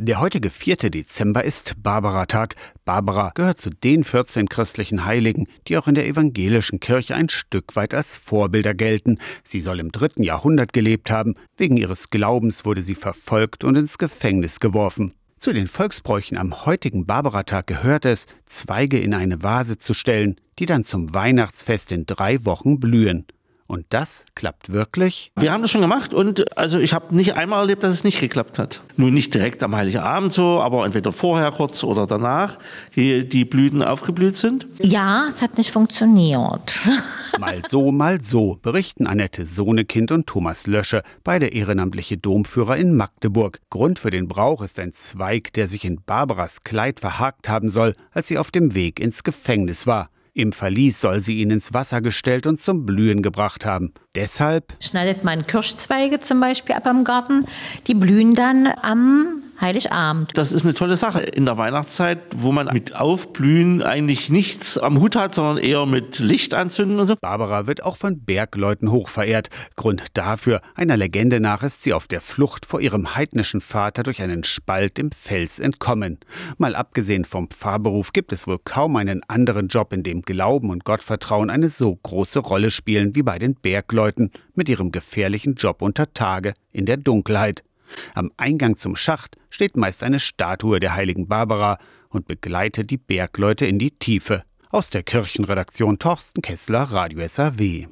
Der heutige 4. Dezember ist Barbaratag. Barbara gehört zu den 14 christlichen Heiligen, die auch in der evangelischen Kirche ein Stück weit als Vorbilder gelten. Sie soll im dritten Jahrhundert gelebt haben. Wegen ihres Glaubens wurde sie verfolgt und ins Gefängnis geworfen. Zu den Volksbräuchen am heutigen Barbaratag gehört es, Zweige in eine Vase zu stellen, die dann zum Weihnachtsfest in drei Wochen blühen. Und das klappt wirklich? Wir haben das schon gemacht und also ich habe nicht einmal erlebt, dass es nicht geklappt hat. Nun nicht direkt am Heiligen Abend so, aber entweder vorher kurz oder danach, die, die Blüten aufgeblüht sind. Ja, es hat nicht funktioniert. Mal so, mal so, berichten Annette Sohnekind und Thomas Lösche, beide ehrenamtliche Domführer in Magdeburg. Grund für den Brauch ist ein Zweig, der sich in Barbaras Kleid verhakt haben soll, als sie auf dem Weg ins Gefängnis war. Im Verlies soll sie ihn ins Wasser gestellt und zum Blühen gebracht haben. Deshalb schneidet man Kirschzweige zum Beispiel ab am Garten. Die blühen dann am Heiligabend. Das ist eine tolle Sache in der Weihnachtszeit, wo man mit Aufblühen eigentlich nichts am Hut hat, sondern eher mit Licht anzünden und so. Barbara wird auch von Bergleuten hochverehrt. Grund dafür, einer Legende nach, ist sie auf der Flucht vor ihrem heidnischen Vater durch einen Spalt im Fels entkommen. Mal abgesehen vom Pfarrberuf gibt es wohl kaum einen anderen Job, in dem Glauben und Gottvertrauen eine so große Rolle spielen wie bei den Bergleuten mit ihrem gefährlichen Job unter Tage in der Dunkelheit. Am Eingang zum Schacht steht meist eine Statue der heiligen Barbara und begleitet die Bergleute in die Tiefe. Aus der Kirchenredaktion Torsten Kessler, Radio SAW.